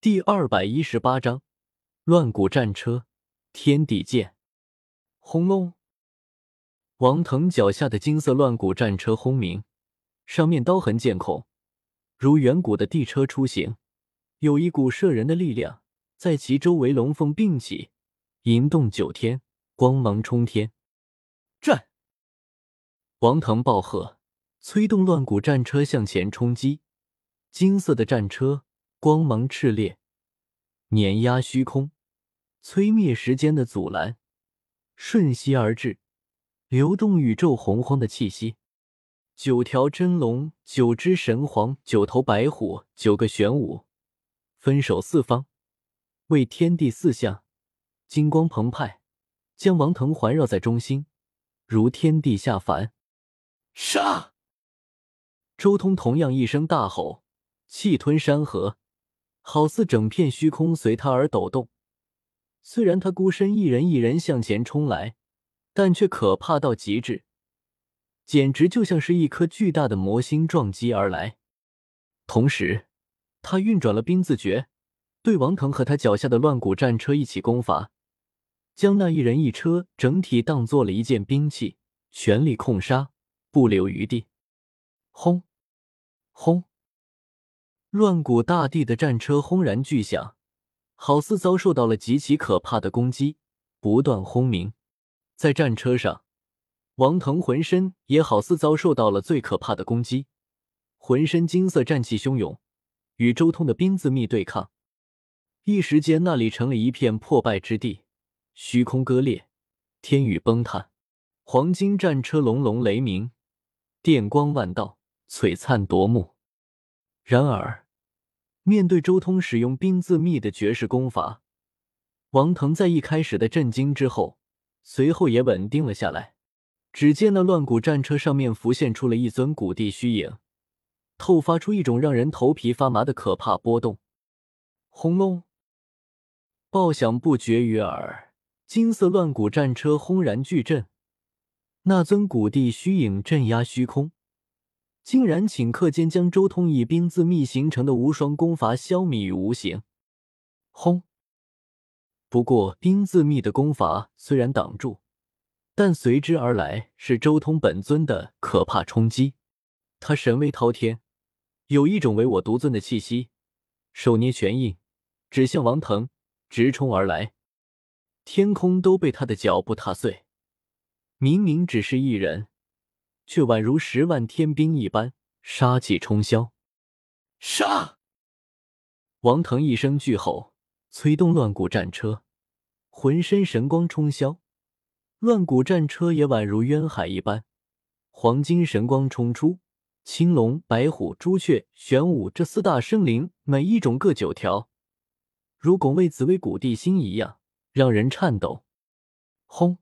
第二百一十八章乱骨战车，天地剑。轰隆！王腾脚下的金色乱骨战车轰鸣，上面刀痕剑孔，如远古的地车出行，有一股摄人的力量在其周围龙凤并起，银动九天，光芒冲天。战！王腾暴喝，催动乱骨战车向前冲击，金色的战车。光芒炽烈，碾压虚空，摧灭时间的阻拦，瞬息而至，流动宇宙洪荒的气息。九条真龙，九只神皇，九头白虎，九个玄武，分守四方，为天地四象，金光澎湃，将王腾环绕在中心，如天地下凡。杀！周通同样一声大吼，气吞山河。好似整片虚空随他而抖动。虽然他孤身一人一人向前冲来，但却可怕到极致，简直就像是一颗巨大的魔星撞击而来。同时，他运转了冰字诀，对王腾和他脚下的乱骨战车一起攻伐，将那一人一车整体当做了一件兵器，全力控杀，不留余地。轰！轰！乱古大地的战车轰然巨响，好似遭受到了极其可怕的攻击，不断轰鸣。在战车上，王腾浑身也好似遭受到了最可怕的攻击，浑身金色战气汹涌，与周通的冰字密对抗。一时间，那里成了一片破败之地，虚空割裂，天宇崩塌，黄金战车隆隆雷鸣，电光万道，璀璨夺目。然而，面对周通使用冰字秘的绝世功法，王腾在一开始的震惊之后，随后也稳定了下来。只见那乱骨战车上面浮现出了一尊古帝虚影，透发出一种让人头皮发麻的可怕波动。轰隆！爆响不绝于耳，金色乱骨战车轰然巨震，那尊古帝虚影镇压虚空。竟然顷刻间将周通以冰字秘形成的无双功法消弭于无形。轰！不过冰字秘的功法虽然挡住，但随之而来是周通本尊的可怕冲击。他神威滔天，有一种唯我独尊的气息，手捏拳印，指向王腾，直冲而来。天空都被他的脚步踏碎。明明只是一人。却宛如十万天兵一般，杀气冲霄。杀！王腾一声巨吼，催动乱骨战车，浑身神光冲霄。乱骨战车也宛如渊海一般，黄金神光冲出。青龙、白虎、朱雀、玄武这四大生灵，每一种各九条，如拱卫紫薇古地心一样，让人颤抖。轰！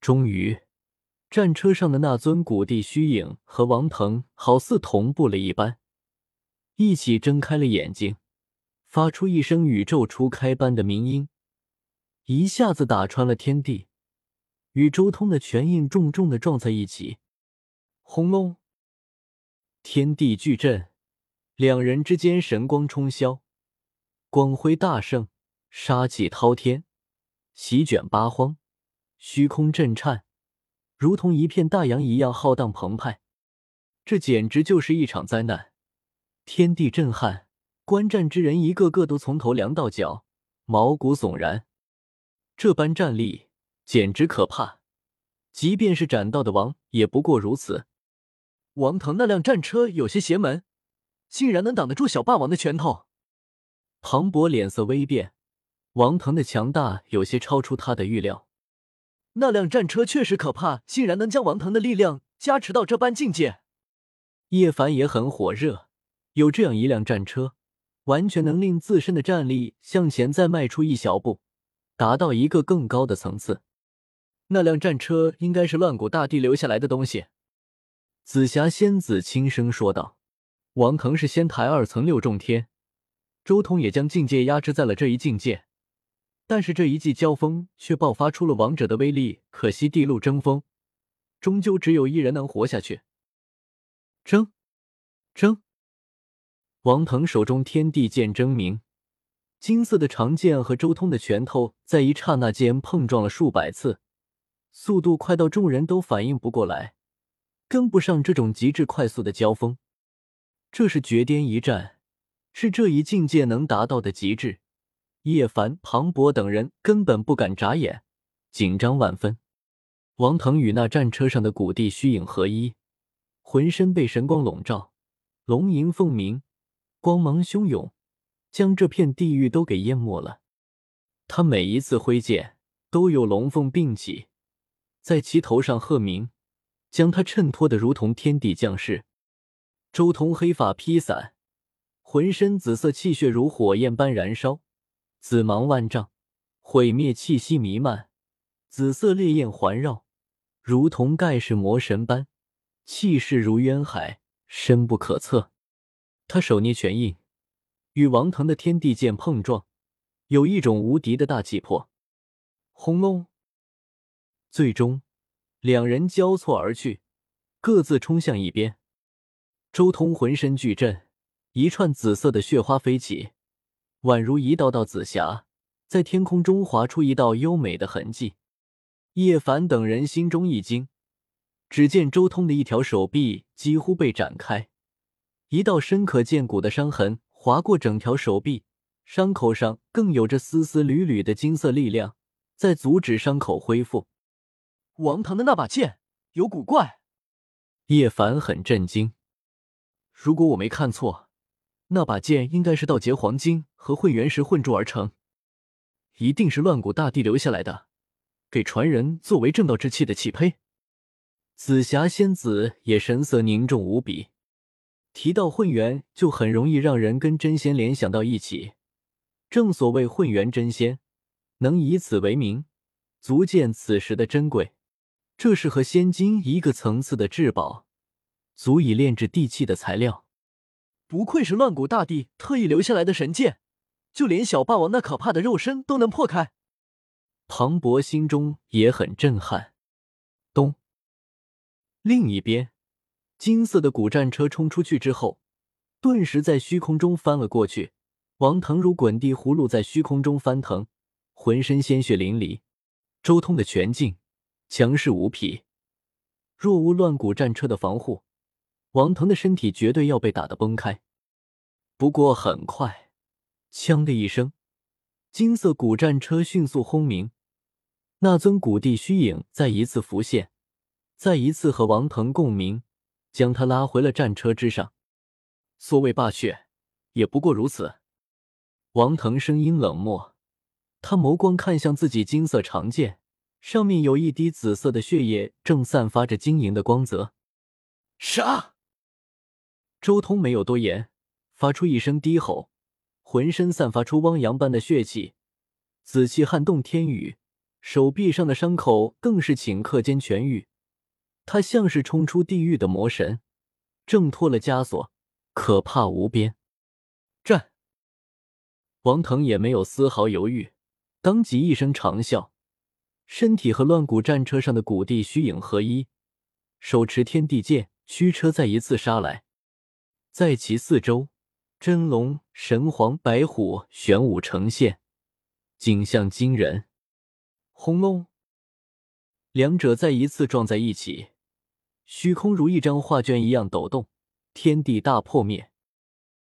终于。战车上的那尊古帝虚影和王腾好似同步了一般，一起睁开了眼睛，发出一声宇宙初开般的鸣音，一下子打穿了天地，与周通的拳印重重的撞在一起。轰隆！天地巨震，两人之间神光冲霄，光辉大盛，杀气滔天，席卷八荒，虚空震颤。如同一片大洋一样浩荡澎湃，这简直就是一场灾难，天地震撼，观战之人一个个都从头凉到脚，毛骨悚然。这般战力简直可怕，即便是斩道的王也不过如此。王腾那辆战车有些邪门，竟然能挡得住小霸王的拳头。庞博脸色微变，王腾的强大有些超出他的预料。那辆战车确实可怕，竟然能将王腾的力量加持到这般境界。叶凡也很火热，有这样一辆战车，完全能令自身的战力向前再迈出一小步，达到一个更高的层次。那辆战车应该是乱古大帝留下来的东西。紫霞仙子轻声说道：“王腾是仙台二层六重天，周通也将境界压制在了这一境界。”但是这一记交锋却爆发出了王者的威力，可惜地路争锋，终究只有一人能活下去。争，争！王腾手中天地剑争鸣，金色的长剑和周通的拳头在一刹那间碰撞了数百次，速度快到众人都反应不过来，跟不上这种极致快速的交锋。这是绝巅一战，是这一境界能达到的极致。叶凡、庞博等人根本不敢眨眼，紧张万分。王腾与那战车上的古帝虚影合一，浑身被神光笼罩，龙吟凤鸣，光芒汹涌，将这片地狱都给淹没了。他每一次挥剑，都有龙凤并起，在其头上鹤鸣，将他衬托的如同天地降世。周通黑发披散，浑身紫色气血如火焰般燃烧，紫芒万丈，毁灭气息弥漫，紫色烈焰环绕。如同盖世魔神般，气势如渊海，深不可测。他手捏拳印，与王腾的天地剑碰撞，有一种无敌的大气魄。轰隆！最终，两人交错而去，各自冲向一边。周通浑身巨震，一串紫色的血花飞起，宛如一道道紫霞，在天空中划出一道优美的痕迹。叶凡等人心中一惊，只见周通的一条手臂几乎被展开，一道深可见骨的伤痕划过整条手臂，伤口上更有着丝丝缕缕的金色力量在阻止伤口恢复。王腾的那把剑有古怪，叶凡很震惊。如果我没看错，那把剑应该是道劫黄金和混元石混铸而成，一定是乱古大帝留下来的。给传人作为正道之器的契胚，紫霞仙子也神色凝重无比。提到混元，就很容易让人跟真仙联想到一起。正所谓混元真仙，能以此为名，足见此时的珍贵。这是和仙金一个层次的至宝，足以炼制地器的材料。不愧是乱古大帝特意留下来的神剑，就连小霸王那可怕的肉身都能破开。庞博心中也很震撼。咚！另一边，金色的古战车冲出去之后，顿时在虚空中翻了过去。王腾如滚地葫芦在虚空中翻腾，浑身鲜血淋漓。周通的拳劲强势无匹，若无乱古战车的防护，王腾的身体绝对要被打得崩开。不过很快，锵的一声，金色古战车迅速轰鸣。那尊古帝虚影再一次浮现，再一次和王腾共鸣，将他拉回了战车之上。所谓霸血，也不过如此。王腾声音冷漠，他眸光看向自己金色长剑，上面有一滴紫色的血液，正散发着晶莹的光泽。杀！周通没有多言，发出一声低吼，浑身散发出汪洋般的血气，紫气撼动天宇。手臂上的伤口更是顷刻间痊愈，他像是冲出地狱的魔神，挣脱了枷锁，可怕无边。战！王腾也没有丝毫犹豫，当即一声长啸，身体和乱古战车上的古帝虚影合一，手持天地剑，驱车再一次杀来。在其四周，真龙、神皇、白虎玄武呈现，景象惊人。轰隆！两者再一次撞在一起，虚空如一张画卷一样抖动，天地大破灭。